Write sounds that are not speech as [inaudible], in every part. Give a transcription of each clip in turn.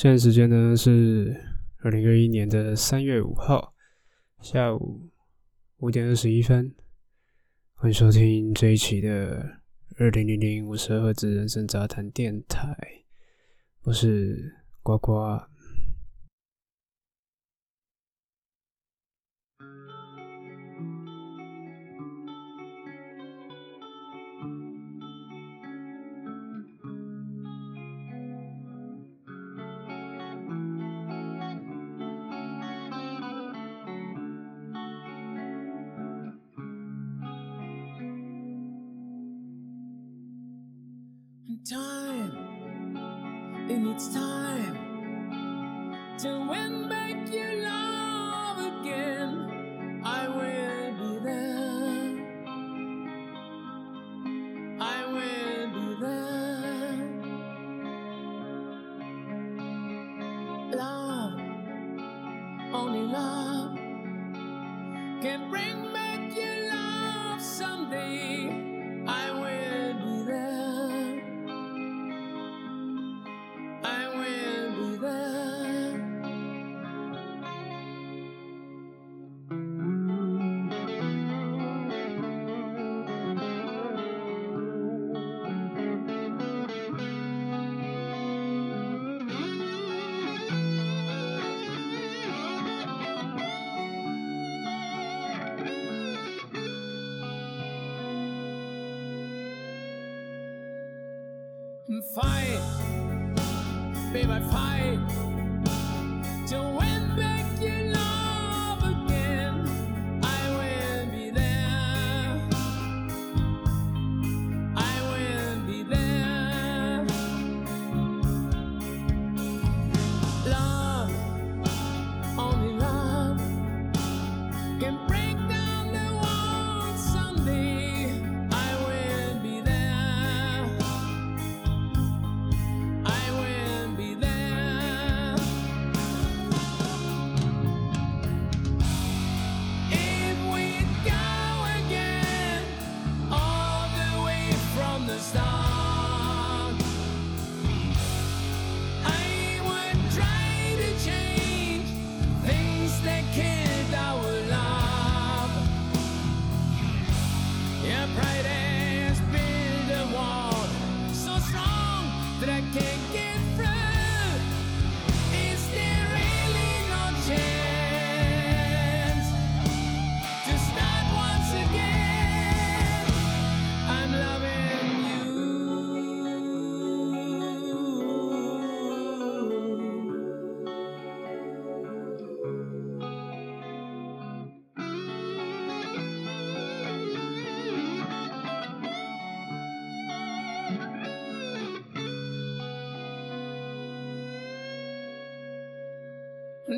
现在时间呢是二零二一年的三月五号下午五点二十一分，欢迎收听这一期的二零零零五十二赫兹人生杂谈电台，我是呱呱。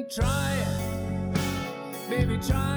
try it, baby, try.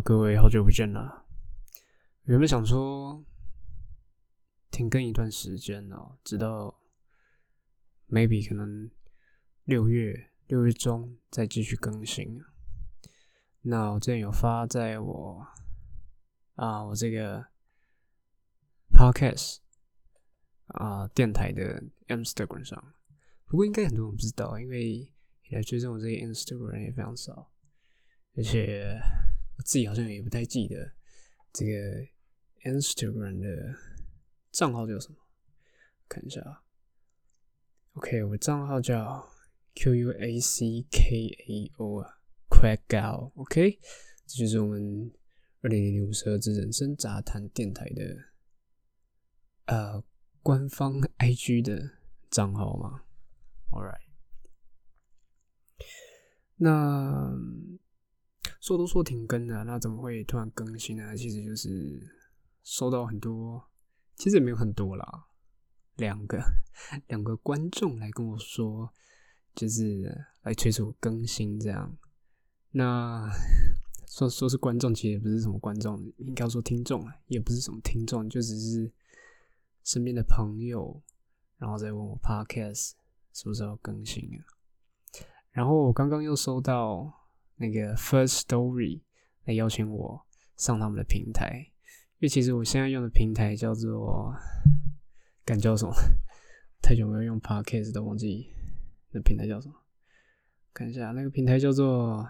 各位好久不见了。原本想说停更一段时间哦，直到 maybe 可能六月六月中再继续更新。那我之前有发在我啊我这个 podcast 啊电台的 Instagram 上，不过应该很多人不知道，因为来追踪我这个 Instagram 人也非常少，而且。我自己好像也不太记得这个 Instagram 的账号叫什么，看一下啊。OK，我账号叫 Q U A C K A O 啊，Quackao。OK，这就是我们二零零零五十二之人生杂谈电台的呃官方 IG 的账号嘛。All right，那。说都说停更了，那怎么会突然更新呢？其实就是收到很多，其实也没有很多啦，两个两个观众来跟我说，就是来催促更新这样。那说说是观众，其实也不是什么观众，应该说听众啊，也不是什么听众，就只是身边的朋友，然后再问我 Podcast 是不是要更新啊？然后我刚刚又收到。那个 First Story 来邀请我上他们的平台，因为其实我现在用的平台叫做，敢叫什么？太久没有用 Podcast 都忘记那平台叫什么？看一下，那个平台叫做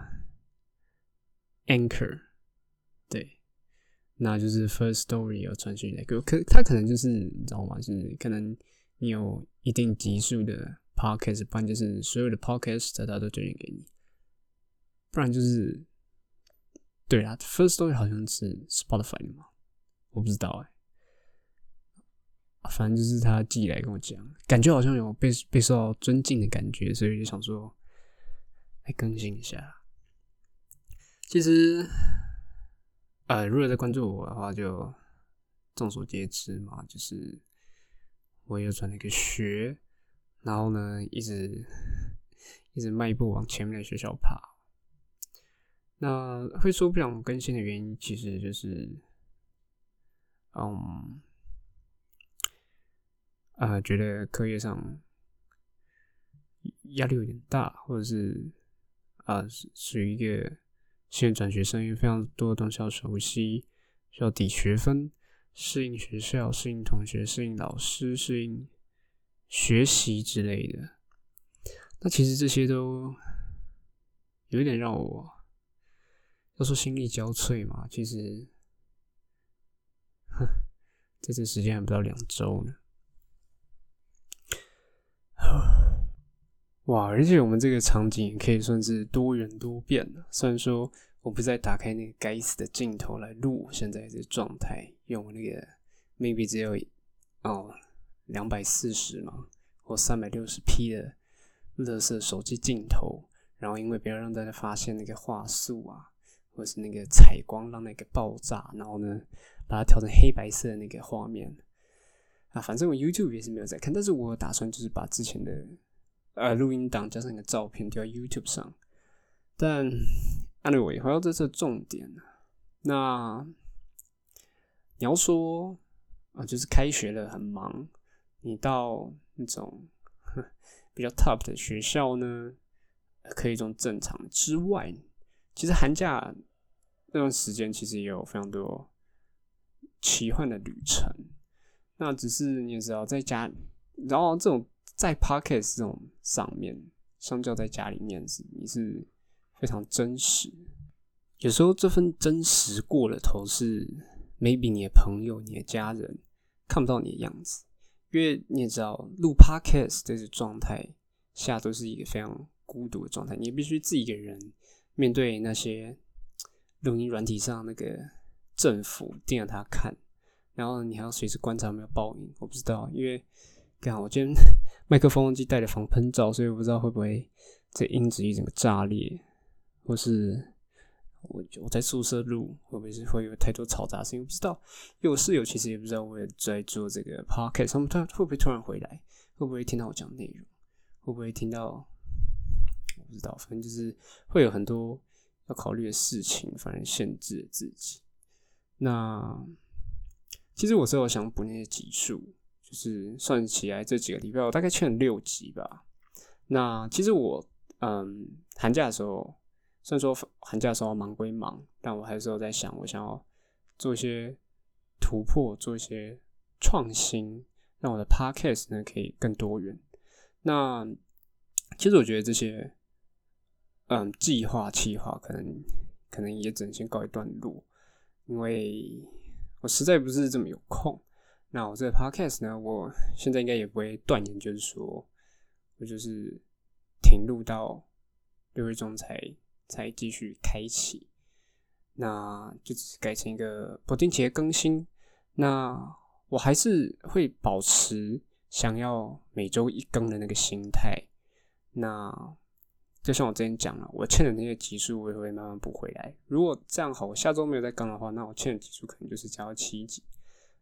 Anchor，对，那就是 First Story 有传讯来给我，可他可能就是你知道吗？就是可能你有一定级数的 Podcast，不然就是所有的 Podcast 他都推荐给你。不然就是，对啊，First Story 好像是 Spotify 的嘛，我不知道哎。反正就是他寄来跟我讲，感觉好像有被被受到尊敬的感觉，所以就想说来更新一下。其实，呃，如果在关注我的话，就众所皆知嘛，就是我又转了一个学，然后呢，一直一直迈步往前面的学校爬。那会说不想更新的原因，其实就是，嗯，啊，觉得课业上压力有点大，或者是啊，属于一个现在转学生，有非常多的东西要熟悉，需要抵学分，适应学校，适应同学，适应老师，适应学习之类的。那其实这些都有一点让我。要说心力交瘁嘛，其实，[laughs] 哼，这次时间还不到两周呢。哇！而且我们这个场景也可以算是多元多变的。虽然说我不再打开那个该死的镜头来录现在这状态，用那个 maybe 只有哦两百四十嘛，或三百六十 P 的乐色手机镜头，然后因为不要让大家发现那个画素啊。或是那个采光让那个爆炸，然后呢，把它调成黑白色的那个画面啊，反正我 YouTube 也是没有在看，但是我打算就是把之前的呃录音档加上一个照片丢到 YouTube 上。但 anyway，回到这次重点，那你要说啊，就是开学了很忙，你到那种 [laughs] 比较 top 的学校呢，可以种正常之外，其实寒假。那段时间其实也有非常多奇幻的旅程，那只是你也知道，在家，然后这种在 Pocket 这种上面，相较在家里面是你是非常真实。有时候这份真实过了头，是 maybe 你的朋友、你的家人看不到你的样子，因为你也知道，录 Pocket 这个状态下都是一个非常孤独的状态，你必须自己一个人面对那些。录音软体上那个政府盯着他看，然后你还要随时观察有没有爆音。我不知道，因为刚好我今天 [laughs] 麦克风机带了防喷罩，所以我不知道会不会这音质一整个炸裂，或是我我在宿舍录会不会是会有太多嘈杂声音？不知道。因为我室友其实也不知道我也在做这个 podcast，他们他会不会突然回来？会不会听到我讲内容？会不会听到？我不知道，反正就是会有很多要考虑的事情，反而限制了自己。那其实我是有想补那些集数，就是算起来这几个礼拜我大概欠了六集吧。那其实我嗯寒假的时候，虽然说寒假的时候忙归忙，但我还是有在想，我想要做一些突破，做一些创新，让我的 podcast 呢可以更多元。那其实我觉得这些嗯计划计划可能可能也只能先告一段落，因为我实在不是这么有空。那我这个 podcast 呢，我现在应该也不会断言，就是说我就是停录到六月中才才继续开启，那就只是改成一个不定期的更新。那我还是会保持想要每周一更的那个心态。那就像我之前讲了，我欠的那些集数，我也会慢慢补回来。如果这样好，我下周没有再更的话，那我欠的集数可能就是加到七集，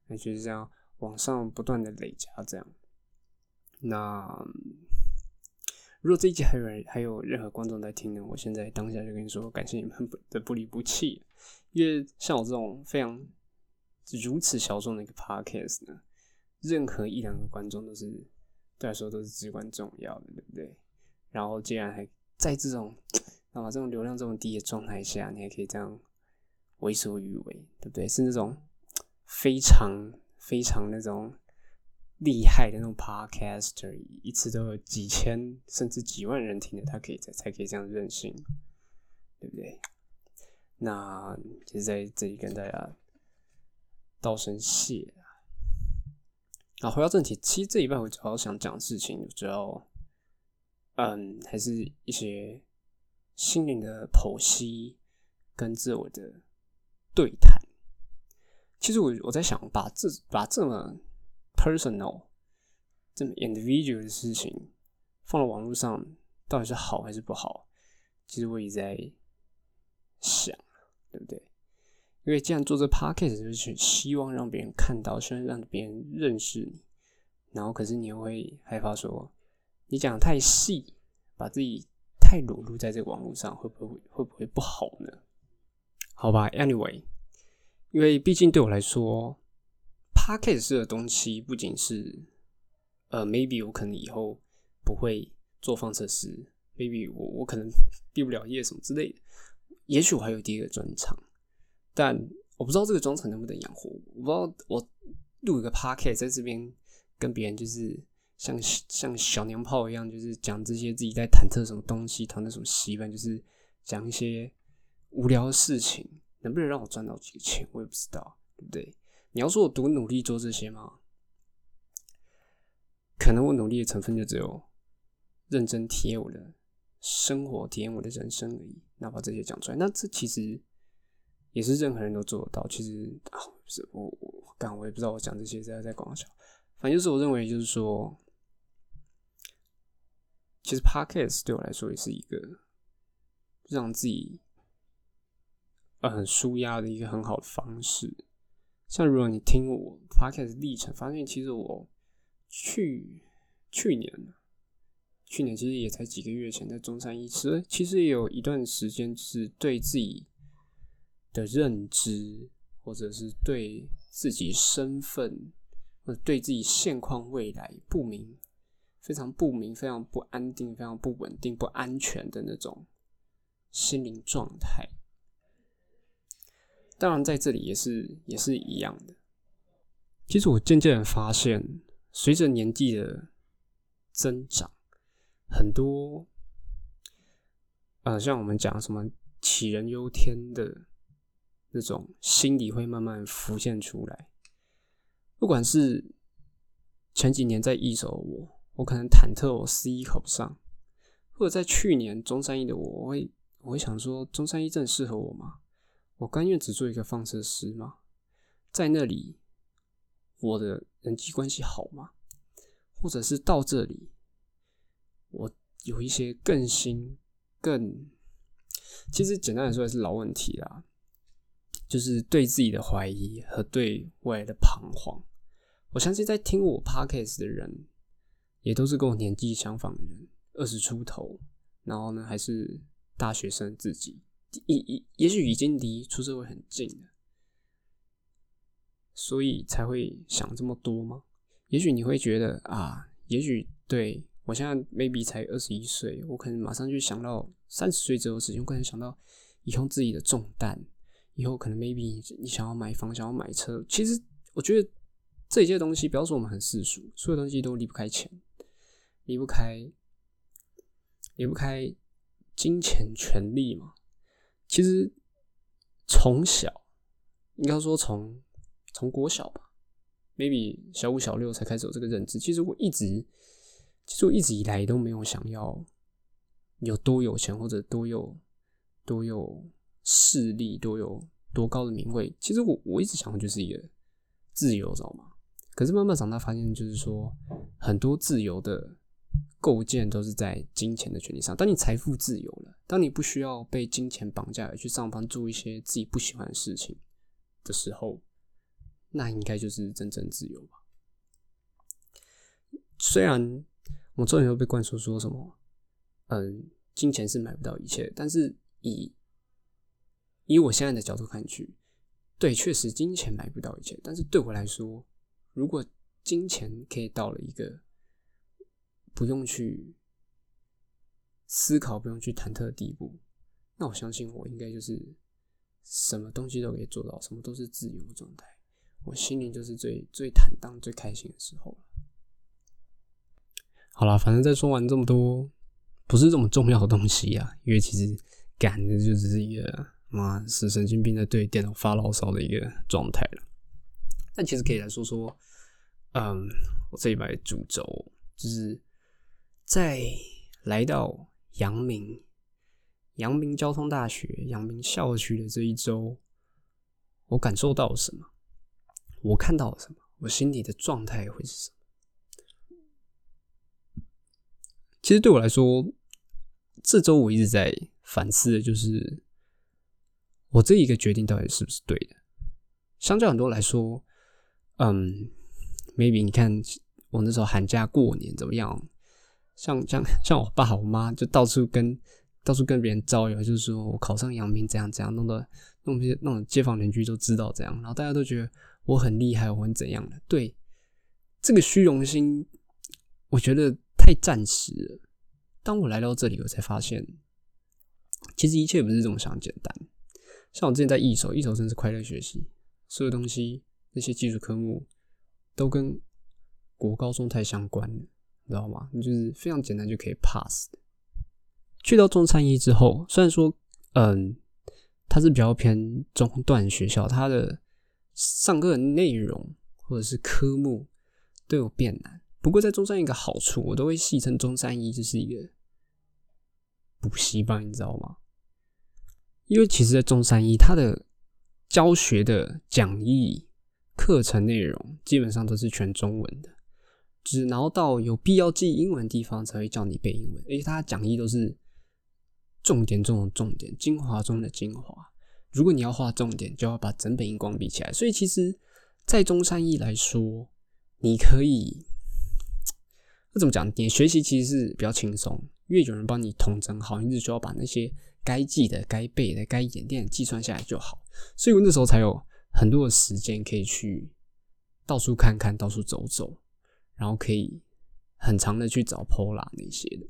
那就是这样往上不断的累加。这样，那如果这一集还有还有任何观众在听呢，我现在当下就跟你说，感谢你们的不离不弃。因为像我这种非常如此小众的一个 podcast 呢，任何一两个观众都是对来说都是至关重要的，对不对？然后，既然还在这种，那么这种流量这么低的状态下，你还可以这样为所欲为，对不对？是那种非常非常那种厉害的那种 podcaster，一次都有几千甚至几万人听的，他可以才才可以这样任性，对不对？那就在这里跟大家道声谢啊！啊，回到正题，其实这一半我主要想讲事情，主要。嗯，还是一些心灵的剖析跟自我的对谈。其实我我在想，把这把这么 personal、这么 individual 的事情放到网络上，到底是好还是不好？其实我也在想，对不对？因为既然做这 podcast 就是希望让别人看到，希望让别人认识你，然后可是你又会害怕说。你讲太细，把自己太裸露在这个网络上，会不会会不会不好呢？好吧，Anyway，因为毕竟对我来说，Podcast 式的东西不仅是呃，maybe 我可能以后不会做放射师，maybe 我我可能毕不了业什么之类的，也许我还有第一个专场，但我不知道这个专场能不能养活我，我不知道我录一个 Podcast 在这边跟别人就是。像像小娘炮一样，就是讲这些自己在忐忑什么东西，谈的什么习惯，就是讲一些无聊的事情，能不能让我赚到几个钱，我也不知道，对不对？你要说我多努力做这些吗？可能我努力的成分就只有认真体验我的生活，体验我的人生而已。哪怕这些讲出来，那这其实也是任何人都做得到。其实啊，不是我我刚我也不知道我讲这些在在广笑，反正就是我认为就是说。其实 podcast 对我来说也是一个让自己呃很舒压的一个很好的方式。像如果你听我 podcast 历程，发现其实我去去年去年其实也才几个月前在中山医师，其实也有一段时间是对自己的认知，或者是对自己身份，或者对自己现况未来不明。非常不明、非常不安定、非常不稳定、不安全的那种心灵状态。当然，在这里也是也是一样的。其实我渐渐的发现，随着年纪的增长，很多，呃，像我们讲什么杞人忧天的那种心理会慢慢浮现出来。不管是前几年在一手我。我可能忐忑，我 C 考不上，或者在去年中山一的我，我会我会想说，中山一真适合我吗？我甘愿只做一个放射师吗？在那里，我的人际关系好吗？或者是到这里，我有一些更新、更其实简单来说还是老问题啦，就是对自己的怀疑和对未来的彷徨。我相信在听我 podcast 的人，也都是跟我年纪相仿的人，二十出头，然后呢还是大学生自己，也也也许已经离出社会很近了，所以才会想这么多吗？也许你会觉得啊，也许对我现在 maybe 才二十一岁，我可能马上就想到三十岁之后的事情，我可能想到以后自己的重担，以后可能 maybe 你想要买房，想要买车。其实我觉得这些东西，不要说我们很世俗，所有东西都离不开钱，离不开离不开金钱、权利嘛。其实从小，应该说从从国小吧。maybe 小五、小六才开始有这个认知。其实我一直，其实我一直以来都没有想要有多有钱，或者多有多有势力，多有多高的名位。其实我我一直想的就是一个自由，知道吗？可是慢慢长大，发现就是说，很多自由的构建都是在金钱的权利上。当你财富自由了，当你不需要被金钱绑架而去上班做一些自己不喜欢的事情的时候。那应该就是真正自由吧。虽然我从小被灌输说什么，嗯，金钱是买不到一切，但是以以我现在的角度看去，对，确实金钱买不到一切。但是对我来说，如果金钱可以到了一个不用去思考、不用去忐忑的地步，那我相信我应该就是什么东西都可以做到，什么都是自由的状态。我心里就是最最坦荡、最开心的时候了。好了，反正在说完这么多不是这么重要的东西啊，因为其实赶的就只是一个妈是神经病在对电脑发牢骚的一个状态了。但其实可以来说说，嗯，我这一把主轴就是在来到阳明阳明交通大学阳明校区的这一周，我感受到了什么？我看到了什么？我心里的状态会是什么？其实对我来说，这周我一直在反思的就是，我这一个决定到底是不是对的？相较很多来说，嗯，maybe 你看我那时候寒假过年怎么样？像像像我爸我妈就到处跟到处跟别人招摇，就是说我考上阳明怎样怎样，弄得弄些弄街坊邻居都知道这样，然后大家都觉得。我很厉害，我很怎样的？对，这个虚荣心，我觉得太暂时了。当我来到这里，我才发现，其实一切不是这么想简单。像我之前在一手，一手真是快乐学习，所有东西那些技术科目都跟国高中太相关了，你知道吗？你就是非常简单就可以 pass 的。去到中山一之后，虽然说，嗯，它是比较偏中段学校，它的。上课的内容或者是科目都有变难，不过在中山一个好处，我都会戏称中山一就是一个补习班，你知道吗？因为其实，在中山一，它的教学的讲义、课程内容基本上都是全中文的，只然后到有必要记英文地方才会叫你背英文，而且他讲义都是重点中的重点、精华中的精华。如果你要画重点，就要把整本荧光比起来。所以其实，在中山一来说，你可以，那怎么讲？你学习其实是比较轻松，因为有人帮你统整好，你只需要把那些该记的、该背的、该演练计算下来就好。所以我那时候才有很多的时间可以去到处看看、到处走走，然后可以很长的去找 Pola 那些的。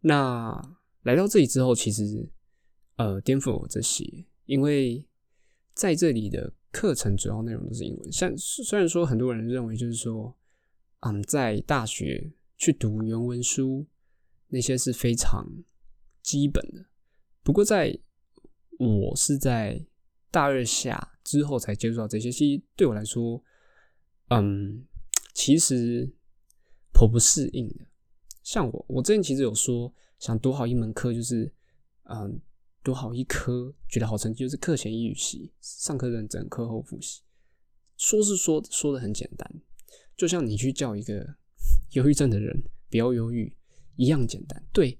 那来到这里之后，其实。呃，颠覆我这些，因为在这里的课程主要内容都是英文。像虽然说很多人认为就是说，嗯，在大学去读原文书那些是非常基本的。不过在我是在大二下之后才接触到这些，其实对我来说，嗯，其实颇不适应的。像我，我之前其实有说想读好一门课，就是嗯。读好一科，取得好成绩就是课前预习，上课认真，课后复习。说是说说的很简单，就像你去叫一个 [laughs] 忧郁症的人不要忧郁一样简单。对，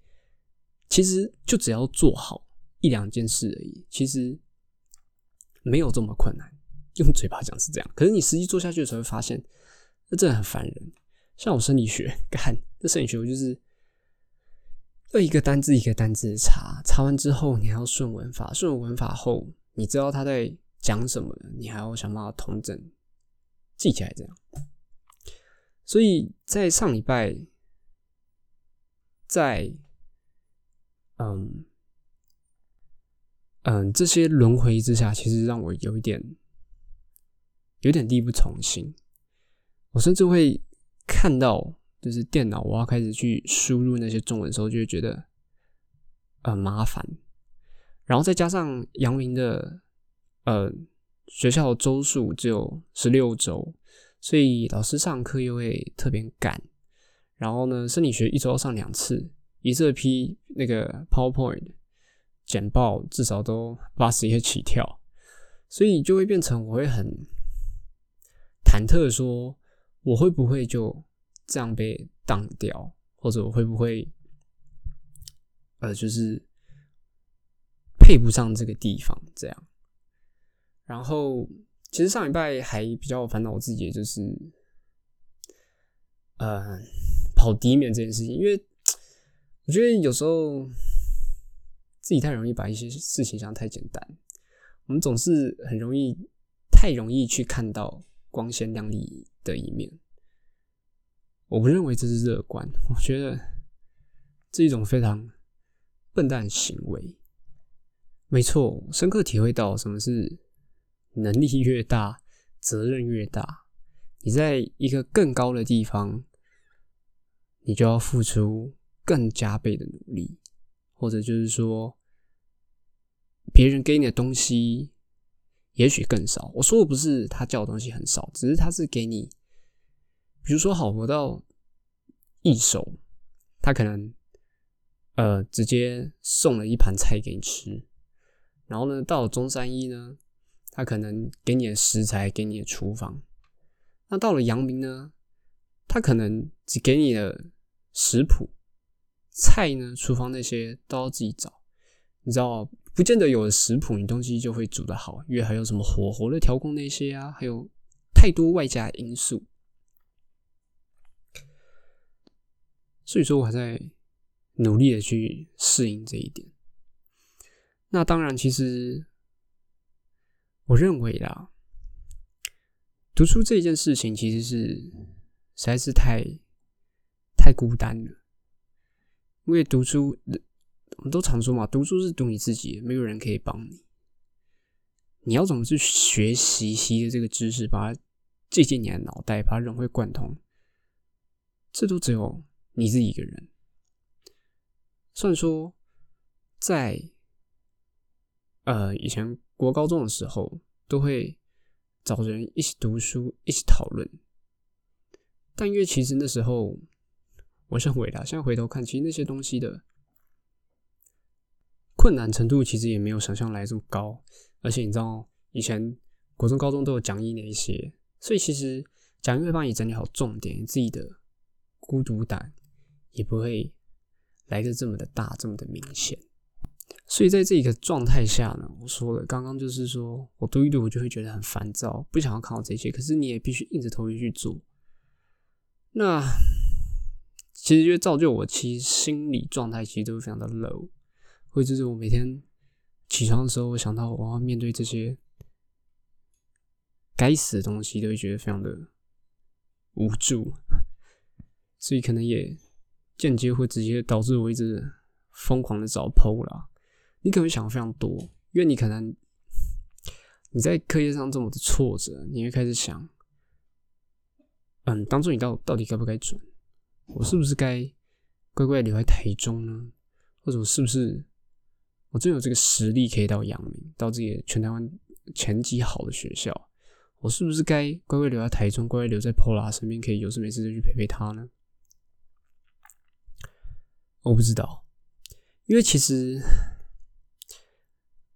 其实就只要做好一两件事而已，其实没有这么困难。用嘴巴讲是这样，可是你实际做下去的时候，会发现那真的很烦人。像我生理学，[laughs] 干这生理学，我就是要一个单字一个单字查，查完之后你还要顺文法，顺文法后你知道他在讲什么，你还要想办法统整记起来，这样。所以在上礼拜，在嗯嗯这些轮回之下，其实让我有一点有点力不从心。我甚至会看到，就是电脑我要开始去输入那些中文的时候，就会觉得很麻烦。然后再加上阳明的呃学校周数只有十六周。所以老师上课又会特别赶，然后呢，生理学一周要上两次，一次批那个 PowerPoint 简报至少都八十页起跳，所以就会变成我会很忐忑，说我会不会就这样被当掉，或者我会不会呃就是配不上这个地方？这样，然后。其实上礼拜还比较烦恼我自己，就是，呃，跑第一面这件事情，因为我觉得有时候自己太容易把一些事情想太简单，我们总是很容易太容易去看到光鲜亮丽的一面。我不认为这是乐观，我觉得这一种非常笨蛋行为。没错，深刻体会到什么是。能力越大，责任越大。你在一个更高的地方，你就要付出更加倍的努力，或者就是说，别人给你的东西也许更少。我说的不是他教的东西很少，只是他是给你，比如说好，我到一手，他可能呃直接送了一盘菜给你吃，然后呢，到了中山一呢。他可能给你的食材，给你的厨房。那到了阳明呢？他可能只给你的食谱，菜呢，厨房那些都要自己找。你知道，不见得有了食谱，你东西就会煮得好，因为还有什么火候的调控那些啊，还有太多外加因素。所以说，我还在努力的去适应这一点。那当然，其实。我认为啦，读书这件事情其实是实在是太太孤单了。因为读书，我们都常说嘛，读书是读你自己，没有人可以帮你。你要怎么去学习习的这个知识，把它记进你的脑袋，把它融会贯通，这都只有你自己一个人。虽然说，在呃以前。国高中的时候，都会找人一起读书，一起讨论。但因为其实那时候，我认为啦，现在回头看，其实那些东西的困难程度，其实也没有想象来这么高。而且你知道，以前国中、高中都有讲义那一些，所以其实讲义会帮你整理好重点，自己的孤独感也不会来的这么的大，这么的明显。所以在这个状态下呢，我说了，刚刚就是说我读一读，我就会觉得很烦躁，不想要看到这些。可是你也必须硬着头皮去做。那其实就造就我，其实心理状态其实都非常的 low。会就是我每天起床的时候，我想到我要面对这些该死的东西，都会觉得非常的无助。所以可能也间接会直接导致我一直疯狂的找 PO 了。你可能会想的非常多，因为你可能你在课业上这么的挫折，你会开始想，嗯，当初你到到底该不该转？我是不是该乖乖留在台中呢？或者我是不是我真有这个实力可以到阳明，到这些全台湾前几好的学校？我是不是该乖乖留在台中，乖乖留在 Pola 身边，可以有事没事就去陪陪他呢？我不知道，因为其实。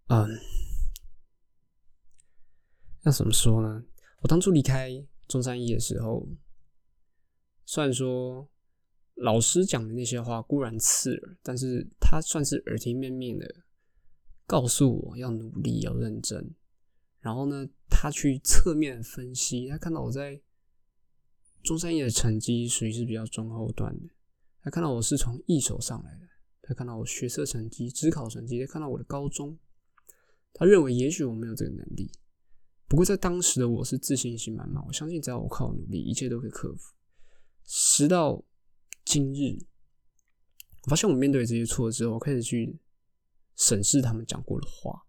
嗯，要怎么说呢？我当初离开中山一的时候，虽然说老师讲的那些话固然刺耳，但是他算是耳提面命的告诉我要努力，要认真。然后呢，他去侧面分析，他看到我在中山医的成绩属于是比较中后段的，他看到我是从一手上来的，他看到我学测成绩、职考成绩，他看到我的高中，他认为也许我没有这个能力。不过在当时的我是自信心满满，我相信只要我靠努力，一切都可以克服。时到今日，我发现我面对这些错之后，我开始去审视他们讲过的话，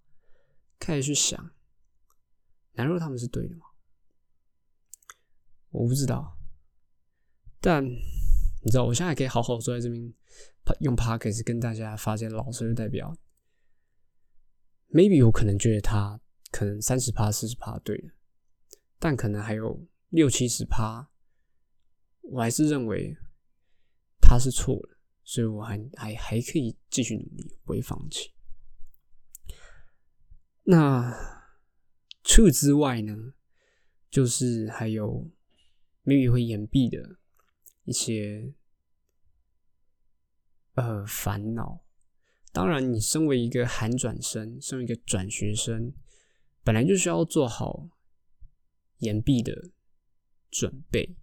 开始去想，难道他们是对的吗？我不知道，但你知道，我现在可以好好坐在这边用 p o d c a s 跟大家发现老师就代表，maybe 我可能觉得他。可能三十趴、四十趴对的，但可能还有六七十趴，我还是认为他是错的，所以我还还还可以继续努力，不会放弃。那除此之外呢，就是还有 maybe 会延毕的一些呃烦恼。当然，你身为一个寒转生，身为一个转学生。本来就需要做好延毕的准备，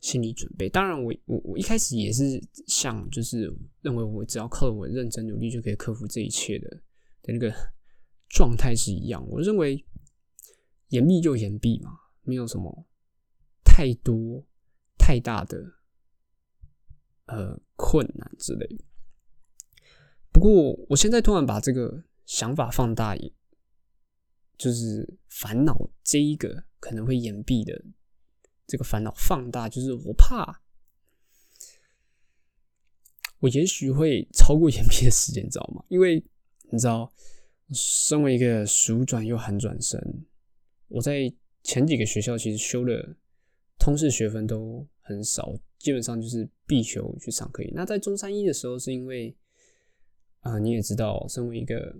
心理准备。当然，我我我一开始也是想，就是认为我只要靠我认真努力就可以克服这一切的的那个状态是一样。我认为延毕就延毕嘛，没有什么太多太大的呃困难之类。不过，我现在突然把这个想法放大一。就是烦恼这一个可能会延毕的这个烦恼放大，就是我怕我也许会超过延毕的时间，知道吗？因为你知道，身为一个暑转又寒转生，我在前几个学校其实修的通识学分都很少，基本上就是必修去上课。那在中山一的时候，是因为啊，你也知道，身为一个。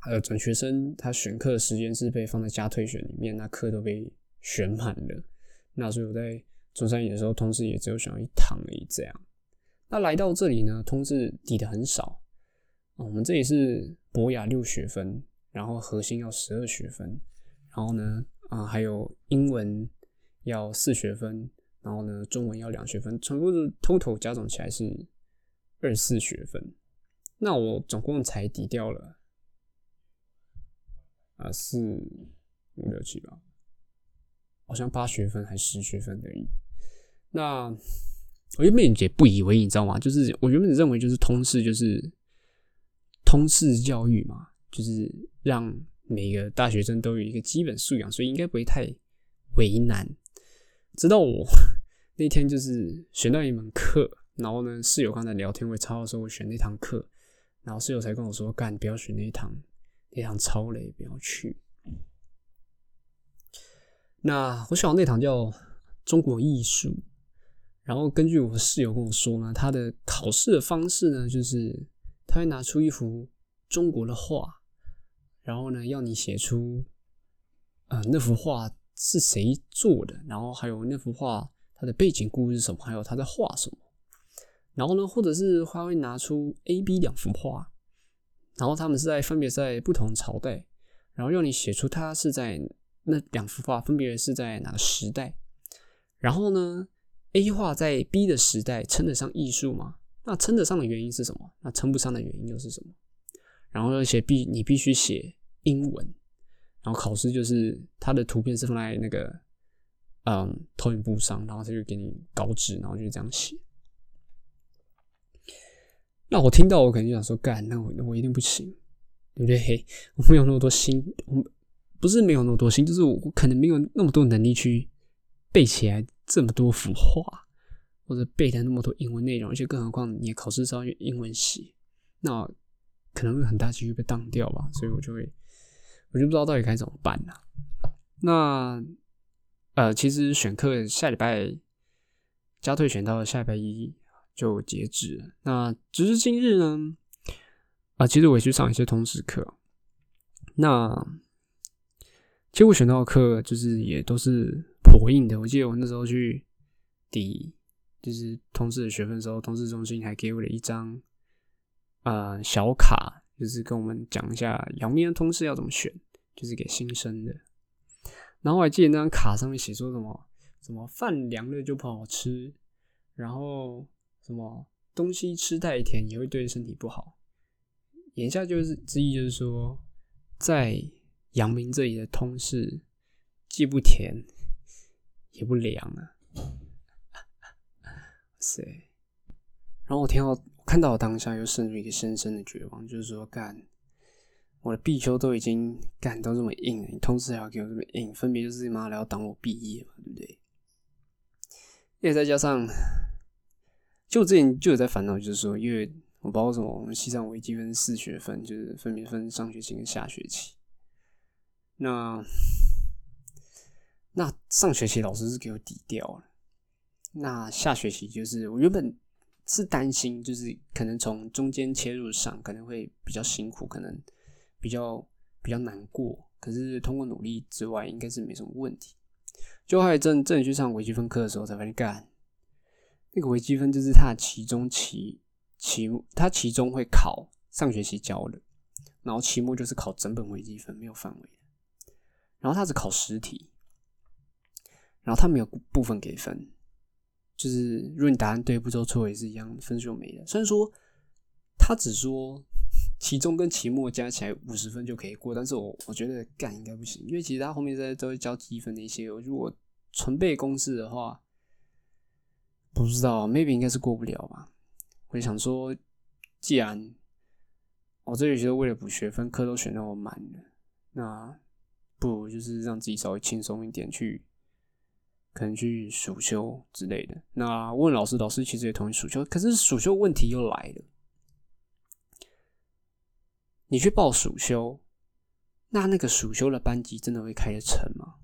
还有转学生，他选课的时间是被放在加退选里面，那课都被选满了。那所以我在中山一的时候，通识也只有选一堂而已。这样，那来到这里呢，通识抵的很少。我们这里是博雅六学分，然后核心要十二学分，然后呢，啊，还有英文要四学分，然后呢，中文要两学分，全部是 total 加总起来是二四学分。那我总共才抵掉了。啊，四五六七八，好像八学分还是十学分而已。那我原本也不以为你知道吗？就是我原本认为就是通识就是通识教育嘛，就是让每个大学生都有一个基本素养，所以应该不会太为难。直到我那天就是选到一门课，然后呢室友刚才聊天会抄的时候，我选那堂课，然后室友才跟我说：“干，不要选那一堂。”那堂超累，不要去。那我选那堂叫中国艺术，然后根据我室友跟我说呢，他的考试的方式呢，就是他会拿出一幅中国的画，然后呢要你写出，呃，那幅画是谁做的，然后还有那幅画它的背景故事什么，还有他在画什么，然后呢，或者是他会拿出 A、B 两幅画。然后他们是在分别在不同朝代，然后要你写出它是在那两幅画分别是在哪个时代。然后呢，A 画在 B 的时代称得上艺术吗？那称得上的原因是什么？那称不上的原因又是什么？然后而且必你必须写英文，然后考试就是它的图片是放在那个嗯投影布上，然后他就给你稿纸，然后就这样写。那我听到，我肯定想说，干，那我我一定不行，对不对？我没有那么多心，我不是没有那么多心，就是我可能没有那么多能力去背起来这么多幅画，或者背的那么多英文内容，而且更何况你考试是要用英文写，那可能会很大几率被当掉吧，所以我就会，我就不知道到底该怎么办呢？那呃，其实选课下礼拜加退选到下礼拜一。就截止。那直至今日呢？啊，其实我也去上一些通识课。那其实我选到的课就是也都是颇硬的。我记得我那时候去抵就是通识的学分时候，通识中心还给我了一张呃小卡，就是跟我们讲一下阳明的通识要怎么选，就是给新生的。然后我还记得那张卡上面写说什么什么饭凉了就不好吃，然后什么东西吃太甜也会对身体不好。言下就是之意就是说，在阳明这里的通识既不甜也不凉啊。塞！然后我听到看到我当下又渗入一个深深的绝望，就是说干。我的必修都已经干都这么硬了，你通知还要给我这么硬，分别就是妈的要挡我毕业嘛，对不对？也再加上，就之前就有在烦恼，就是说，因为我不知道为什么我们西藏微积分四学分，就是分别分上学期跟下学期。那那上学期老师是给我抵掉了，那下学期就是我原本是担心，就是可能从中间切入上可能会比较辛苦，可能。比较比较难过，可是通过努力之外，应该是没什么问题。就后来真真去上微积分课的时候，才发现干那个微积分就是它期中期期它期中会考上学期教的，然后期末就是考整本微积分，没有范围的。然后它只考十题，然后它没有部分给分，就是如果你答案对步骤错也是一样，分数没了。虽然说他只说。期中跟期末加起来五十分就可以过，但是我我觉得干应该不行，因为其实他后面在都会教积分那些，如果纯背公式的话，不知道，maybe 应该是过不了吧。我就想说，既然我这学期为了补学分，课都选那么满了，那不如就是让自己稍微轻松一点，去可能去暑修之类的。那问老师，老师其实也同意暑修，可是暑修问题又来了。你去报暑修，那那个暑修的班级真的会开得成吗？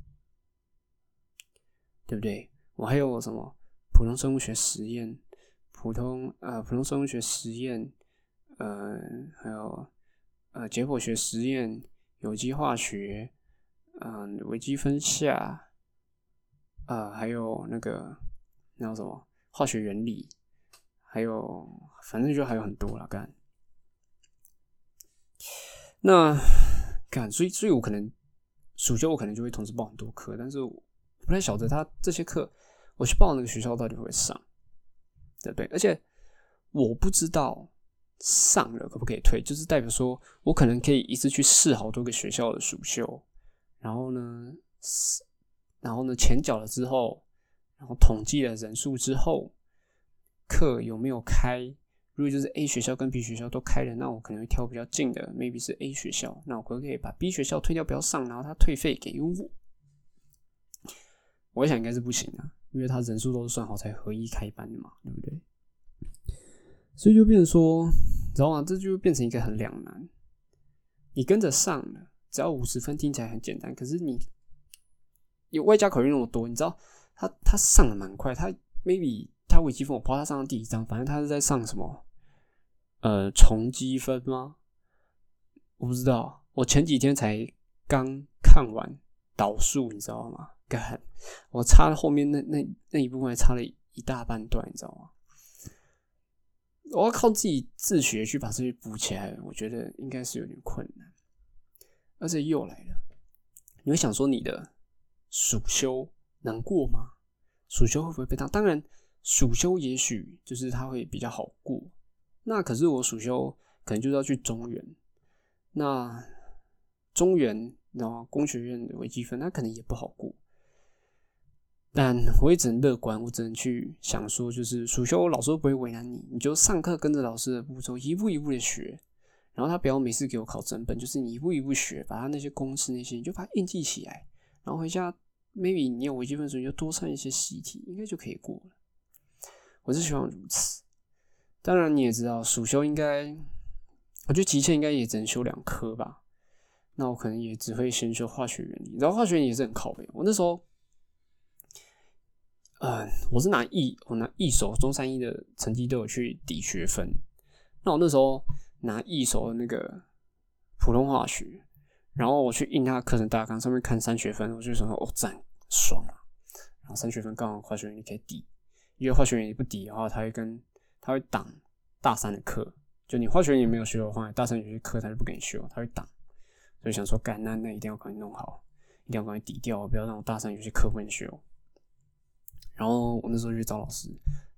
对不对？我还有什么普通生物学实验、普通呃普通生物学实验，呃还有呃解剖学实验、有机化学，嗯微积分下，呃还有那个那叫什么化学原理，还有反正就还有很多了干。那，干，所以，所以我可能暑假我可能就会同时报很多课，但是我不太晓得他这些课我去报那个学校到底会不会上，对不对？而且我不知道上了可不可以退，就是代表说我可能可以一次去试好多个学校的暑修，然后呢，然后呢，钱缴了之后，然后统计了人数之后，课有没有开？如果就是 A 学校跟 B 学校都开了，那我可能会挑比较近的，maybe 是 A 学校。那我可不可以把 B 学校退掉，不要上，然后他退费给我？我想应该是不行啊，因为他人数都是算好才合一开班的嘛，对不对？所以就变成说，知道吗？这就变成一个很两难。你跟着上了，只要五十分，听起来很简单。可是你有外加考虑那么多，你知道他他上的蛮快，他 maybe。他微积分，我不知道他上的第几章，反正他是在上什么，呃，重积分吗？我不知道，我前几天才刚看完导数，你知道吗？干，我差了后面那那那一部分，还差了一大半段，你知道吗？我要靠自己自学去把这些补起来，我觉得应该是有点困难。而且又来了，你会想说你的暑修能过吗？暑修会不会被当？当然。暑修也许就是它会比较好过，那可是我暑修可能就是要去中原，那中原然后工学院的微积分，那可能也不好过。但我也只能乐观，我只能去想说，就是暑修老师不会为难你，你就上课跟着老师的步骤一步一步的学，然后他不要每次给我考整本，就是你一步一步学，把他那些公式那些你就把它印记起来，然后回家 maybe 你有微积分时候你就多上一些习题，应该就可以过了。我是希望如此，当然你也知道，暑修应该，我觉得极限应该也只能修两科吧。那我可能也只会先修化学原理，然后化学原理也是很靠背。我那时候，嗯，我是拿一，我拿一手中山一的成绩都有去抵学分。那我那时候拿一手的那个普通化学，然后我去印他的课程大纲，上面看三学分，我就想说，哦，赞，爽啊！然后三学分刚好化学原理可以抵。因为化学原理不抵的话，他会跟他会挡大三的课，就你化学也没有修的话，大三有些课他就不给你修，他会挡。所以想说，干那那一定要赶紧弄好，一定要赶紧抵掉，不要让我大三有些课不能修。然后我那时候去找老师，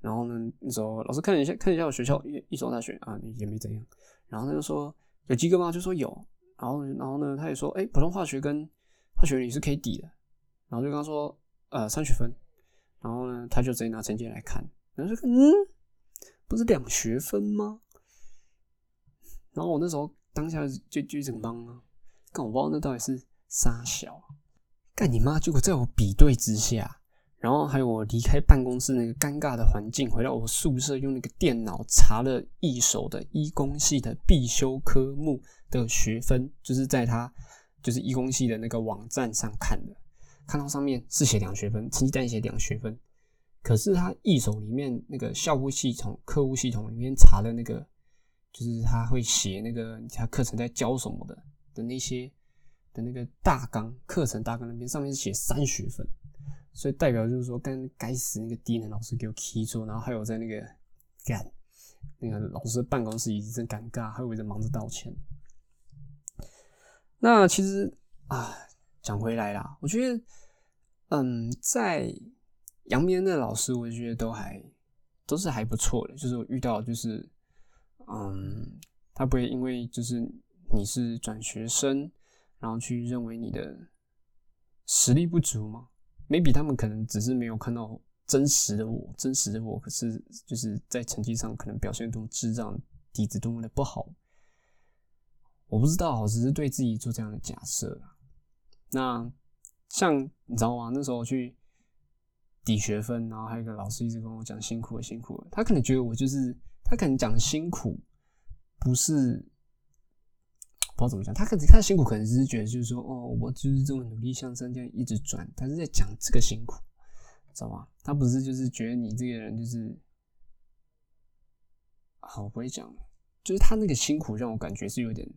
然后呢，那时候老师看一下，看一下我学校一一所大学啊，也没怎样。然后他就说有及格吗？就说有。然后然后呢，他也说，哎，普通化学跟化学你是可以抵的。然后就跟他说，呃，三学分。然后呢，他就直接拿成绩来看，然后就，嗯，不是两学分吗？然后我那时候当下就就一整懵啊，干我不知道那到底是啥小，干你妈！结果在我比对之下，然后还有我离开办公室那个尴尬的环境，回到我宿舍用那个电脑查了一手的医工系的必修科目的学分，就是在他就是医工系的那个网站上看的。看到上面是写两学分，成绩单写两学分，可是他一手里面那个校务系统、课务系统里面查的那个，就是他会写那个他课程在教什么的的那些的那个大纲，课程大纲那边上面是写三学分，所以代表就是说，跟该死那个低能老师给我踢桌，然后还有在那个干那个老师的办公室一阵尴尬，还有在忙着道歉。那其实啊。讲回来啦，我觉得，嗯，在阳明的老师，我觉得都还都是还不错的。就是我遇到，就是，嗯，他不会因为就是你是转学生，然后去认为你的实力不足嘛？maybe 他们可能只是没有看到真实的我，真实的我，可是就是在成绩上可能表现多么智障，底子多么的不好，我不知道，只是对自己做这样的假设。那像你知道吗？那时候去抵学分，然后还有一个老师一直跟我讲辛苦了，辛苦了。他可能觉得我就是他可能讲辛苦，不是不知道怎么讲。他可能他的辛苦可能只是觉得就是说，哦，我就是这么努力向上这样一直转，他是在讲这个辛苦，知道吗？他不是就是觉得你这个人就是好，我不会讲，就是他那个辛苦让我感觉是有点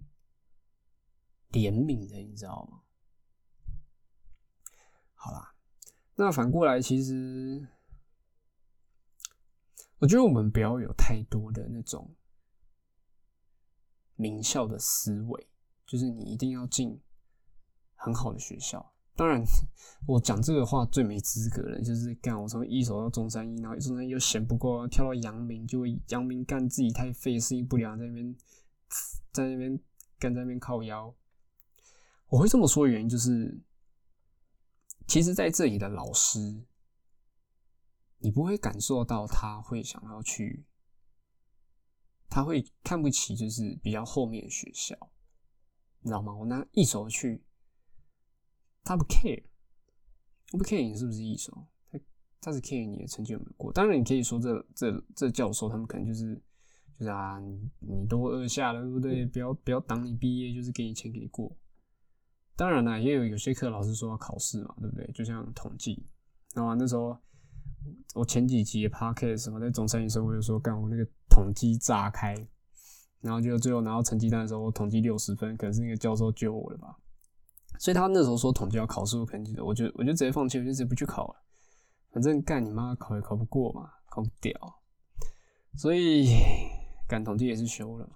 怜悯的，你知道吗？好啦，那反过来，其实我觉得我们不要有太多的那种名校的思维，就是你一定要进很好的学校。当然，我讲这个话最没资格了，就是干我从一手到中山一，然后中山又嫌不够，跳到阳明，就阳明干自己太废，适应不良，在那边在那边干在那边靠腰。我会这么说的原因就是。其实，在这里的老师，你不会感受到他会想要去，他会看不起，就是比较后面的学校，你知道吗？我拿一手去，他不 care，我不 care 你是不是一手，他他是 care 你的成绩有没有过。当然，你可以说这这这教授他们可能就是就是啊，你你都二下了，对不对？不要不要挡你毕业，就是给你钱给你过。当然了，也有有些课老师说要考试嘛，对不对？就像统计，然后那时候我前几集的 podcast 什么在中山的时候，我就说干我那个统计炸开，然后就最后拿到成绩单的时候，我统计六十分，可能是那个教授救我了吧。所以他那时候说统计要考试，我肯定得，我就我就直接放弃，我就直接不去考了，反正干你妈考也考不过嘛，考不掉，所以干统计也是修了。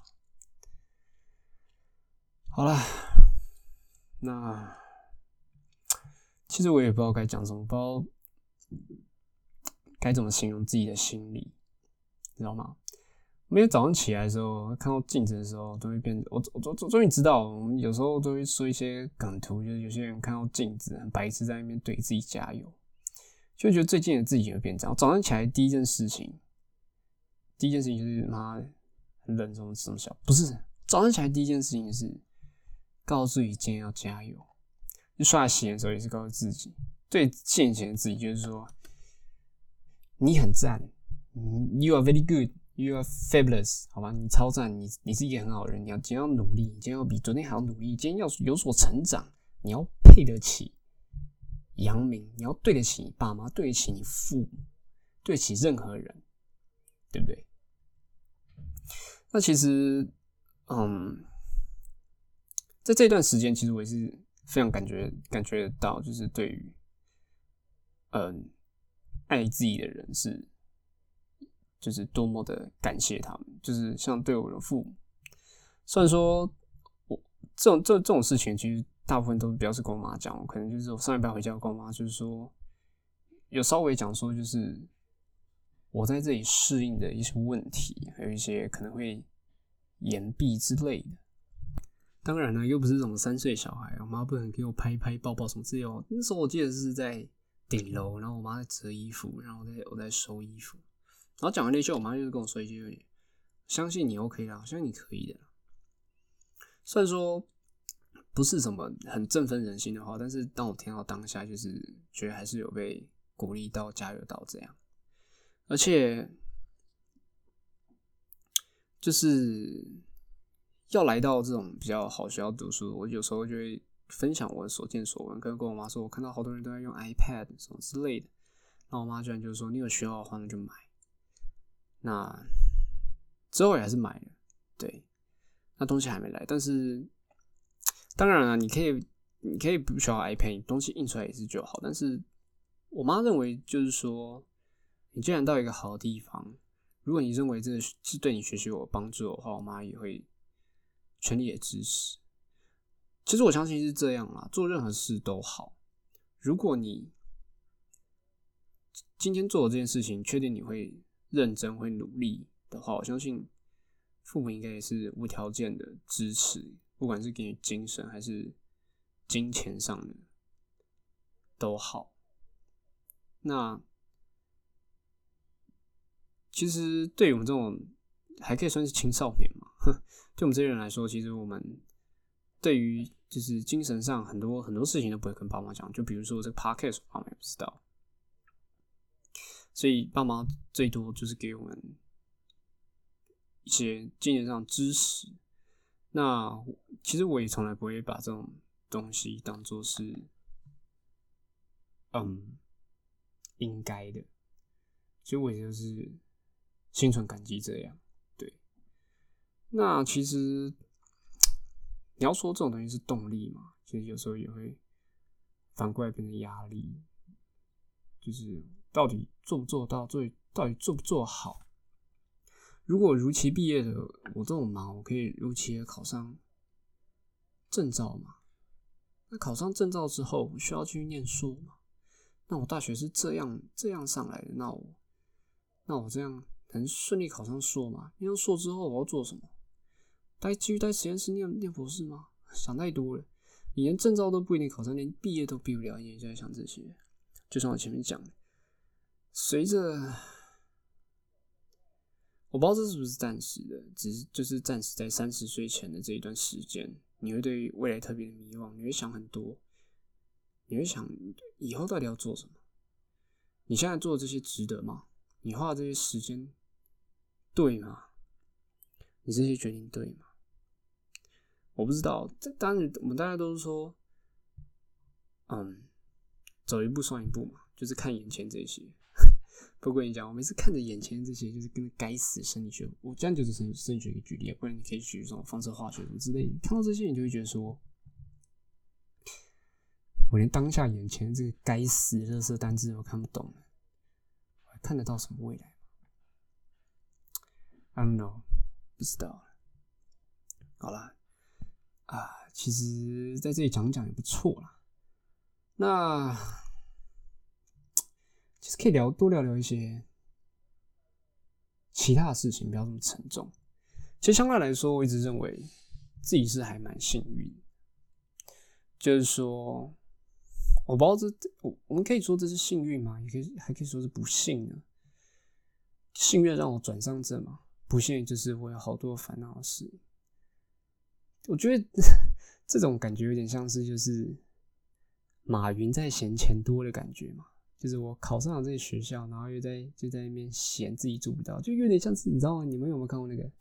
好了。那其实我也不知道该讲什么，不知道该怎么形容自己的心理，知道吗？每天早上起来的时候，看到镜子的时候，都会变。我我终终于知道，我们有时候都会说一些梗图，就是有些人看到镜子很白痴，在那边对自己加油，就觉得最近的自己会变这样。早上起来第一件事情，第一件事情就是妈很冷，什么什么小不是？早上起来第一件事情是。告诉自己今天要加油，就刷牙洗脸的时候也是告诉自己，对现前的自己就是说，你很赞，You are very good, you are fabulous，好吧，你超赞，你你是一个很好的人，你要今天要努力，今天要比昨天还要努力，今天要有所成长，你要配得起杨明，你要对得起你爸妈，对得起你父母，对得起任何人，对不对？那其实，嗯。在这段时间，其实我也是非常感觉感觉得到，就是对于，嗯，爱自己的人是就是多么的感谢他们，就是像对我的父母，虽然说我这种这这种事情，其实大部分都是比较是跟我妈讲，可能就是我上一班回家跟我妈就是说，有稍微讲说就是我在这里适应的一些问题，还有一些可能会延毕之类的。当然了，又不是这种三岁小孩，我妈不能给我拍拍抱抱什么之类的。那时候我记得是在顶楼，然后我妈在折衣服，然后我在我在收衣服。然后讲完那些，我妈就是跟我说一句：“相信你 OK 啦，相信你可以的。”虽然说不是什么很振奋人心的话，但是当我听到当下，就是觉得还是有被鼓励到、加油到这样。而且就是要来到这种比较好学校读书，我有时候就会分享我所见所闻，跟跟我妈说，我看到好多人都在用 iPad 什么之类的。然后我妈居然就说：“你有需要的话，那就买。”那之后也还是买了，对，那东西还没来，但是当然了，你可以，你可以不需要 iPad，东西印出来也是就好。但是我妈认为，就是说，你既然到一个好的地方，如果你认为这是对你学习有帮助的话，我妈也会全力也支持。其实我相信是这样啦，做任何事都好，如果你今天做的这件事情，确定你会。认真会努力的话，我相信父母应该也是无条件的支持，不管是给予精神还是金钱上的都好。那其实对于我们这种还可以算是青少年嘛，[laughs] 对我们这些人来说，其实我们对于就是精神上很多很多事情都不会跟爸妈讲，就比如说这个 podcast，爸妈也不知道。所以爸妈最多就是给我们一些精神上支持。那其实我也从来不会把这种东西当做是，嗯，应该的。所以我也就是心存感激这样。对。那其实你要说这种东西是动力嘛？其实有时候也会反过来变成压力，就是。到底做不做到？最到底做不做好？如果如期毕业的我这么忙，我可以如期的考上证照吗？那考上证照之后，我需要去念书吗？那我大学是这样这样上来的，那我那我这样能顺利考上硕吗？念上硕之后我要做什么？待继续待实验室念念博士吗？想太多了，你连证照都不一定考上，连毕业都毕不了，你就在想这些。就像我前面讲的。随着，我不知道这是不是暂时的，只是就是暂时在三十岁前的这一段时间，你会对未来特别的迷惘，你会想很多，你会想以后到底要做什么？你现在做的这些值得吗？你花的这些时间对吗？你这些决定对吗？我不知道，这当然我们大家都是说，嗯，走一步算一步嘛，就是看眼前这些。不过跟你讲，我每次看着眼前这些，就是跟该死生理学，我这样就是生生理学一个举例，不然你可以举这种放射化学什么之类。看到这些，你就会觉得说，我连当下眼前这个该死热色单字都看不懂了，我还看得到什么未来？I don't know，不知道。好了，啊，其实在这里讲讲也不错啦。那。其实可以聊多聊聊一些其他的事情，不要这么沉重。其实相对来说，我一直认为自己是还蛮幸运。就是说，我不知道这我我们可以说这是幸运吗？也可以还可以说是不幸呢。幸运让我转上这嘛，不幸就是我有好多烦恼事。我觉得 [laughs] 这种感觉有点像是就是马云在嫌钱多的感觉嘛。就是我考上了这些学校，然后又在就在那边嫌自己做不到，就有点像是你知道吗？你们有没有看过那个《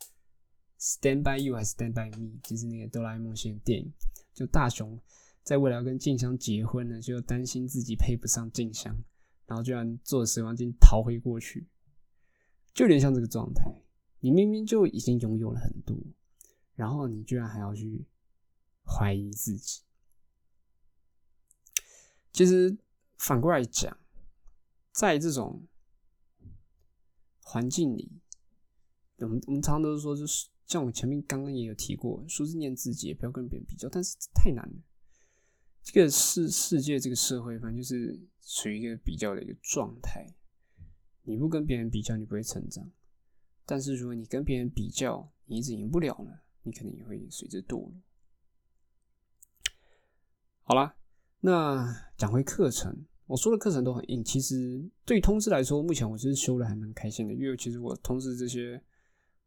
Stand by You》还是《Stand by Me》？就是那个哆啦 A 梦系列电影，就大雄在未来要跟静香结婚了，就担心自己配不上静香，然后居然坐时光机逃回过去，就有点像这个状态。你明明就已经拥有了很多，然后你居然还要去怀疑自己。其实反过来讲。在这种环境里，我们我们常常都是说，就是像我前面刚刚也有提过，书是念自己，也不要跟别人比较，但是太难了。这个世世界，这个社会，反正就是处于一个比较的一个状态。你不跟别人比较，你不会成长；但是如果你跟别人比较，你一直赢不了呢，你肯定也会随之堕落。好啦，那讲回课程，我说的课程都很硬。其实对通识来说，目前我就是修的还蛮开心的，因为其实我通识这些，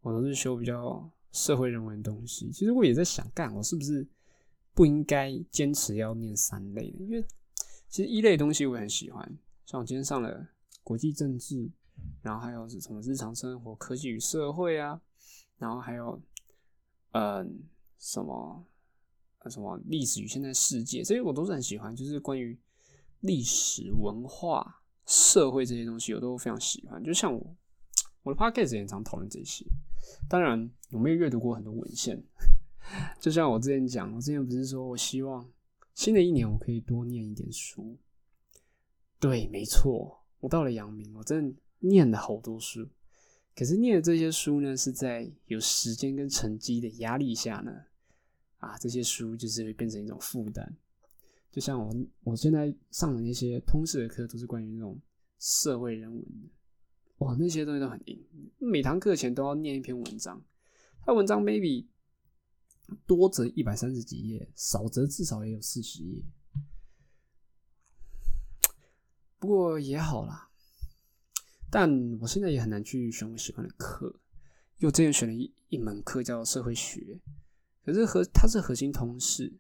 我都是修比较社会人文的东西。其实我也在想，干我是不是不应该坚持要念三类的？因为其实一类东西我很喜欢，像我今天上了国际政治，然后还有是什么日常生活、科技与社会啊，然后还有嗯什么。什么历史与现代世界，这些我都是很喜欢，就是关于历史文化、社会这些东西，我都非常喜欢。就像我，我的 podcast 也常讨论这些。当然，我没有阅读过很多文献。[laughs] 就像我之前讲，我之前不是说我希望新的一年我可以多念一点书。对，没错，我到了阳明，我真的念了好多书。可是念的这些书呢，是在有时间跟成绩的压力下呢。啊，这些书就是会变成一种负担，就像我我现在上的那些通识的课，都是关于那种社会人文的，哇，那些东西都很硬，每堂课前都要念一篇文章，它文章 maybe 多则一百三十几页，少则至少也有四十页，不过也好啦，但我现在也很难去选我喜欢的课，因为我之前选了一一门课叫社会学。可是核它是核心通识，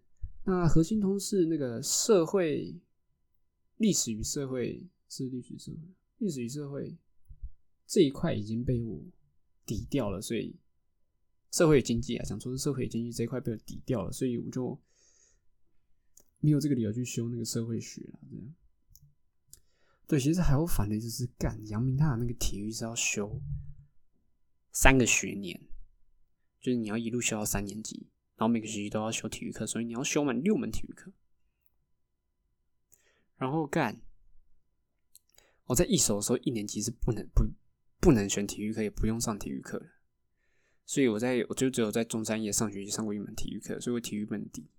那核心通是那个社会历史与社会是历史社会历史与社会这一块已经被我抵掉了，所以社会经济啊，讲说是社会经济这一块被我抵掉了，所以我就没有这个理由去修那个社会学了。这样对，其实还有反的就是干杨明他的那个体育是要修三个学年，就是你要一路修到三年级。然后每个学期都要修体育课，所以你要修满六门体育课。然后干，我在一手的时候，一年级是不能不不能选体育课，也不用上体育课的。所以我在我就只有在中山夜上学期上过一门体育课，所以我体育本低。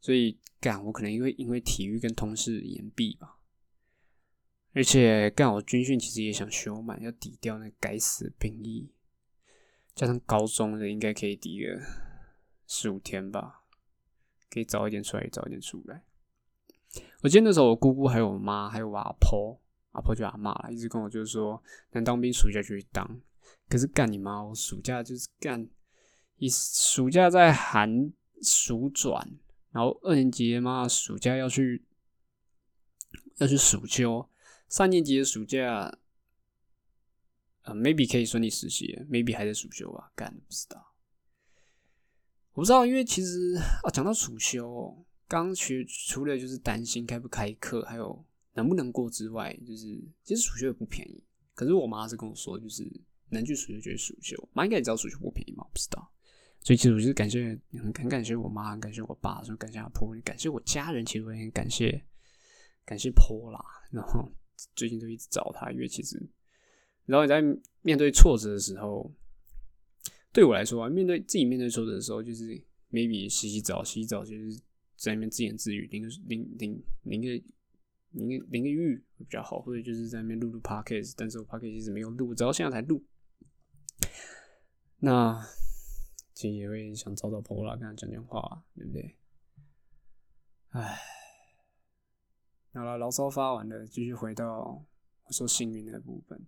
所以干，我可能因为因为体育跟通识延毕吧。而且干，我军训其实也想修满，要抵掉那该死的兵役，加上高中的应该可以抵了。十五天吧，可以早一点出来，早一点出来。我记得那时候，我姑姑还有我妈，还有我阿婆，阿婆就阿妈了，一直跟我就是说，能当兵暑假就去当。可是干你妈，我暑假就是干，一暑假在寒暑转，然后二年级妈暑假要去要去暑休，三年级的暑假，呃，maybe 可以顺利实习，maybe 还在暑休吧，干不知道。我不知道，因为其实啊，讲到暑修，刚学除了就是担心开不开课，还有能不能过之外，就是其实暑修也不便宜。可是我妈是跟我说，就是能去暑修就去暑修。妈应该也知道暑修不便宜嘛，不知道。所以其实我就是感谢，很很感谢我妈，感谢我爸，说感谢阿婆，感谢我家人，其实我也很感谢感谢婆啦。然后最近都一直找他，因为其实然后你在面对挫折的时候。对我来说啊，面对自己面对挫折的时候，就是 maybe 洗洗澡，洗洗澡就是在那边自言自语，淋个淋淋淋个淋个淋个浴会比较好，或者就是在那边录录 podcast，但是我 podcast 一直没有录，直到现在才录。那其实也会想找找 Pola 跟他讲讲话，对不对？唉，好了，牢骚发完了，继续回到我说幸运的部分。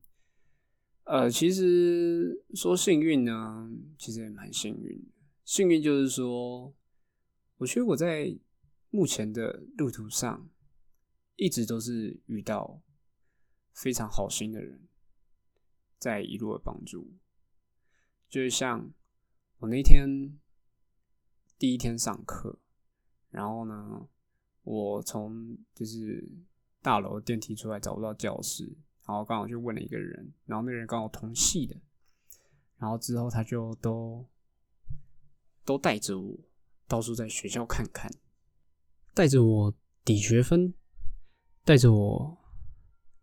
呃，其实说幸运呢，其实也蛮幸运的。幸运就是说，我觉得我在目前的路途上，一直都是遇到非常好心的人，在一路的帮助。就像我那天第一天上课，然后呢，我从就是大楼电梯出来找不到教室。然后刚好就问了一个人，然后那个人刚好同系的，然后之后他就都都带着我到处在学校看看，带着我抵学分，带着我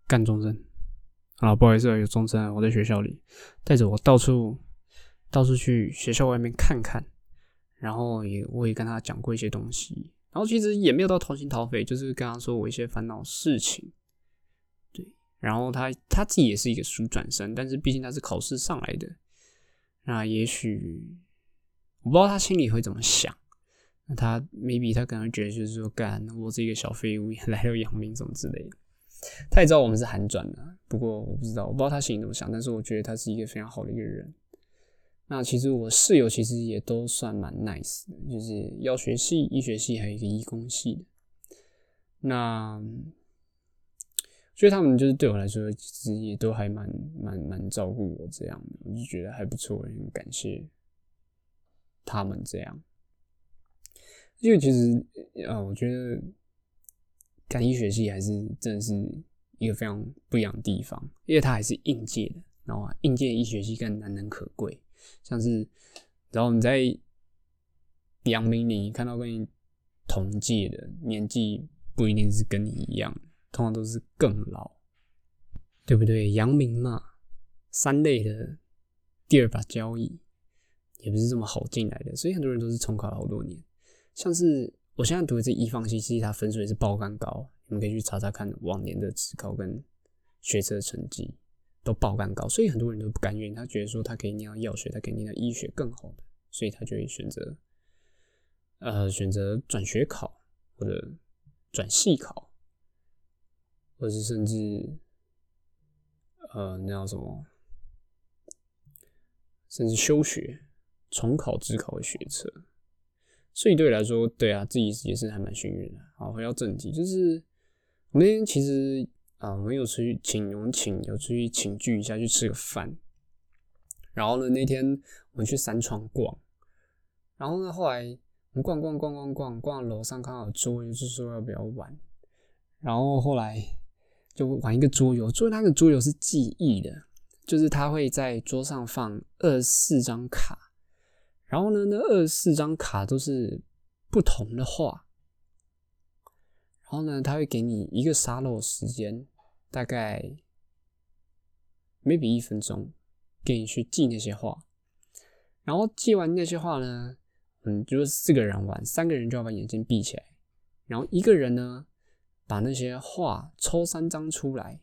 干中正，啊，不好意思啊，有中正，我在学校里，带着我到处到处去学校外面看看，然后也我也跟他讲过一些东西，然后其实也没有到掏心掏肺，就是跟他说我一些烦恼事情，然后他他自己也是一个书转生，但是毕竟他是考试上来的，那也许我不知道他心里会怎么想。那他 maybe 他可能觉得就是说，干我是一个小废物，[laughs] 来到阳明什么之类的。他也知道我们是韩转的，不过我不知道，我不知道他心里怎么想。但是我觉得他是一个非常好的一个人。那其实我室友其实也都算蛮 nice 的，就是药学系、医学系还有一个医工系的。那所以他们就是对我来说，其实也都还蛮蛮蛮照顾我这样的，我就觉得还不错，很感谢他们这样。因为其实，呃，我觉得干医学系还是真的是一个非常不一样的地方，因为它还是应届的，然后应届医学系更难能可贵。像是，然后你在阳明里看到跟你同届的，年纪不一定是跟你一样，通常都是更老，对不对？阳明嘛，三类的第二把交椅，也不是这么好进来的，所以很多人都是重考了好多年。像是我现在读的这医方系，其实它分数也是爆干高，你们可以去查查看往年的职高跟学测成绩都爆干高，所以很多人都不甘愿，他觉得说他可以念到药学，他可以念到医学更好的，所以他就会选择呃选择转学考或者转系考，或是甚至呃那叫什么，甚至休学重考职考的学测。所以对我来说，对啊，自己也是还蛮幸运的。好，回到正题，就是我那天其实啊，我们有出去请，我们请有出去请聚一下，去吃个饭。然后呢，那天我们去三创逛，然后呢，后来我们逛逛逛逛逛逛，楼上刚好有桌游，就说要不要玩。然后后来就玩一个桌游，做那个桌游是记忆的，就是他会在桌上放二十四张卡。然后呢，那二十四张卡都是不同的话，然后呢，他会给你一个沙漏时间，大概 maybe 一分钟，给你去记那些话。然后记完那些话呢，嗯，就是四个人玩，三个人就要把眼睛闭起来，然后一个人呢，把那些话抽三张出来，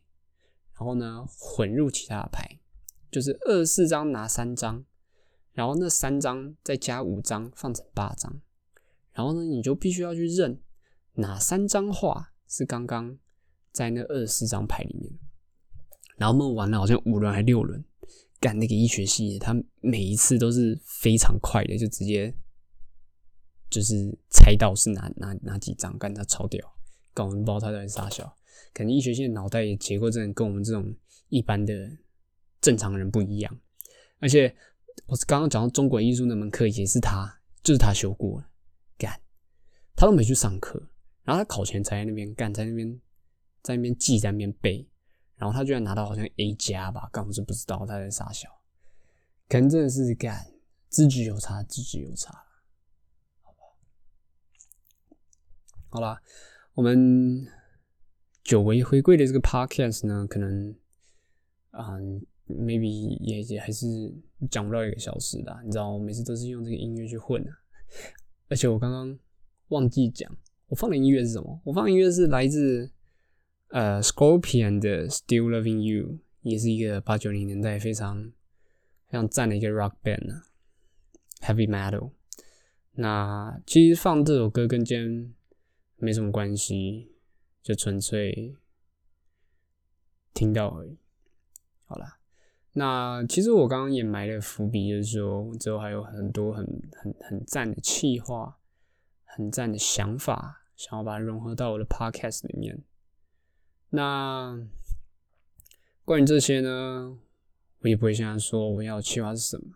然后呢，混入其他的牌，就是二十四张拿三张。然后那三张再加五张，放成八张。然后呢，你就必须要去认哪三张画是刚刚在那二十四张牌里面。然后我们玩了好像五轮还六轮，干那个医学系，他每一次都是非常快的，就直接就是猜到是哪哪哪几张，干他超屌，干我们不知道他在傻笑。可能医学系的脑袋也结构真的跟我们这种一般的正常人不一样，而且。我刚刚讲到中国艺术那门课也是他，就是他修过了，干，他都没去上课，然后他考前才在那边干，在那边在那边记，在那边背，然后他居然拿到好像 A 加吧，干我是不知道他在傻笑，可能真的是干，资质有差，资质有差，好吧，好啦，我们久违回归的这个 podcast 呢，可能啊。maybe 也也还是讲不到一个小时的，你知道，我每次都是用这个音乐去混的。而且我刚刚忘记讲，我放的音乐是什么？我放的音乐是来自呃 Scorpion 的 Still Loving You，也是一个八九零年代非常非常赞的一个 rock band 啊，heavy metal。那其实放这首歌跟今天没什么关系，就纯粹听到而已。好了。那其实我刚刚也埋了伏笔，就是说之后还有很多很很很赞的企划，很赞的想法，想要把它融合到我的 podcast 里面。那关于这些呢，我也不会现在说我要企划是什么。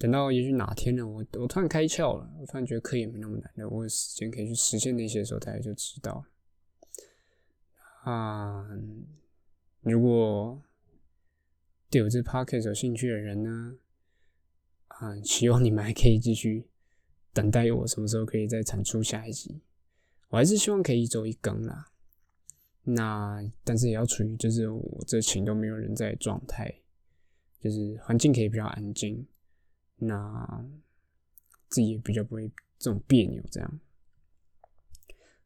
等到也许哪天呢，我我突然开窍了，我突然觉得课也没那么难的，我有时间可以去实现那些的时候，大家就知道。啊，如果。对我这 podcast 有兴趣的人呢，啊，希望你们还可以继续等待我什么时候可以再产出下一集。我还是希望可以一周一更啦。那但是也要处于就是我这群都没有人在状态，就是环境可以比较安静，那自己也比较不会这种别扭这样。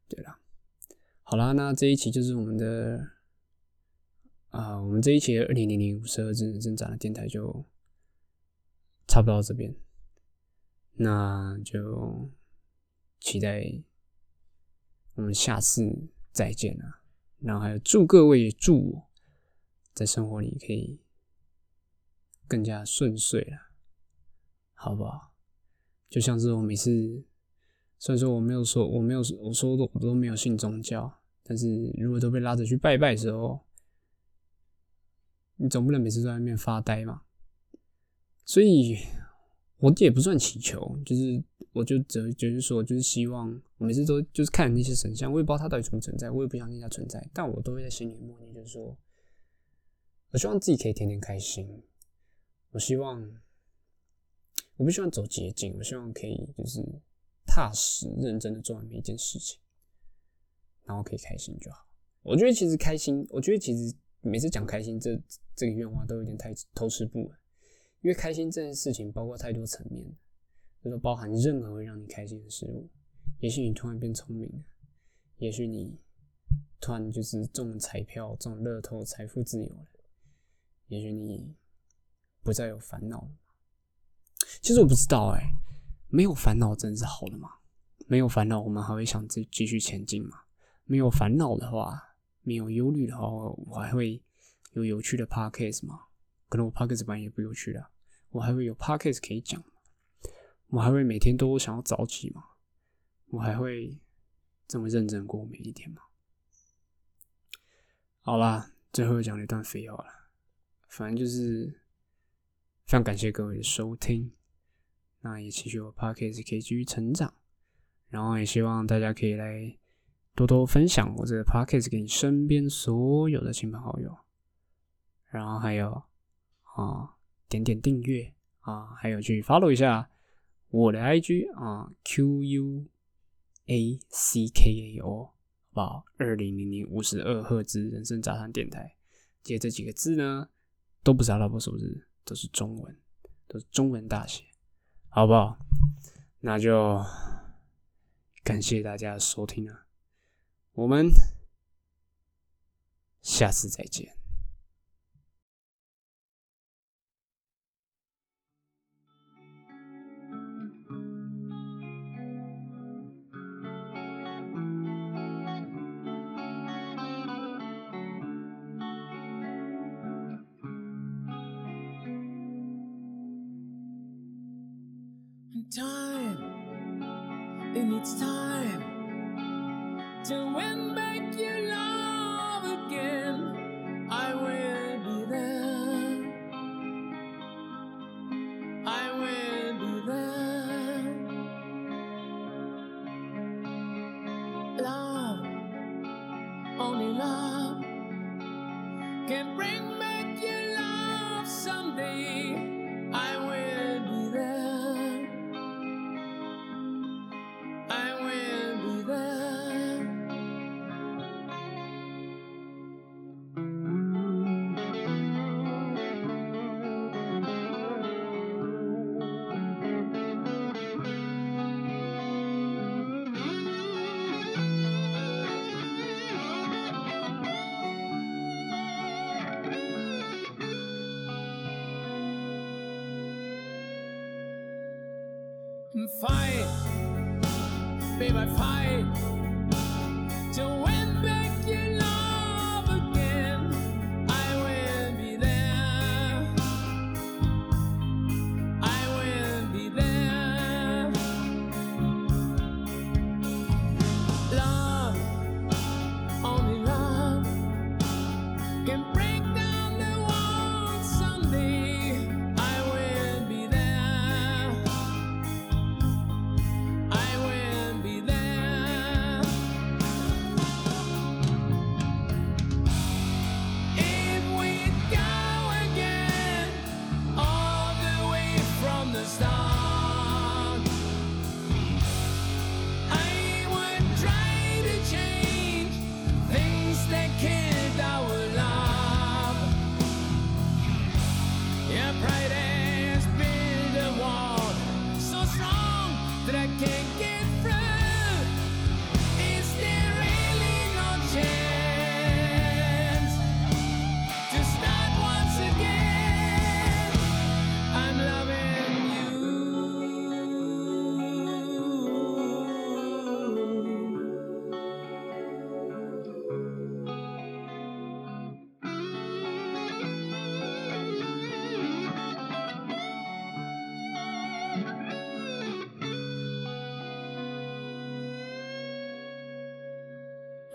对啦，好啦，那这一期就是我们的啊、我们这一期二零零零五十二智能生长的电台就差不多到这边，那就期待我们下次再见了！然后还有祝各位，祝我在生活里可以更加顺遂了，好不好？就像是我每次，虽然说我没有说我没有我说的我都没有信宗教，但是如果都被拉着去拜拜的时候，你总不能每次在那边发呆嘛。所以我也不算祈求，就是我就只就是说，就是希望我每次都就是看那些神像，我也不知道它到底存不存在，我也不相信它存在，但我都会在心里默念，就是说，我希望自己可以天天开心，我希望我不希望走捷径，我希望可以就是踏实认真的做完每一件事情，然后可以开心就好。我觉得其实开心，我觉得其实每次讲开心这这个愿望都有点太偷吃不稳。因为开心这件事情包括太多层面，就是包含任何会让你开心的事物。也许你突然变聪明了，也许你突然就是中彩票、中乐透、财富自由了，也许你不再有烦恼了。其实我不知道哎、没有烦恼真的是好的吗？没有烦恼，我们还会想继继续前进吗？没有烦恼的话，没有忧虑的话，我还会有有趣的 podcast 吗？可能我 podcast 版也不有趣了。我还会有 podcast 可以讲，我还会每天都想要早起吗？我还会这么认真过每一天吗？好啦，最后讲一段废话了，反正就是非常感谢各位的收听，那也期许我 podcast 可以继续成长，然后也希望大家可以来多多分享我这个 podcast 给你身边所有的亲朋好友，然后还有啊。点点订阅啊，还有去 follow 一下我的 IG 啊，Q U A C K A O，好不好？二零零零五十二赫兹人生杂谈电台，记得这几个字呢，都不是阿拉伯数字，都是中文，都是中文大写，好不好？那就感谢大家的收听啊，我们下次再见。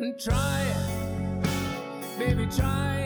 and try it, baby, try.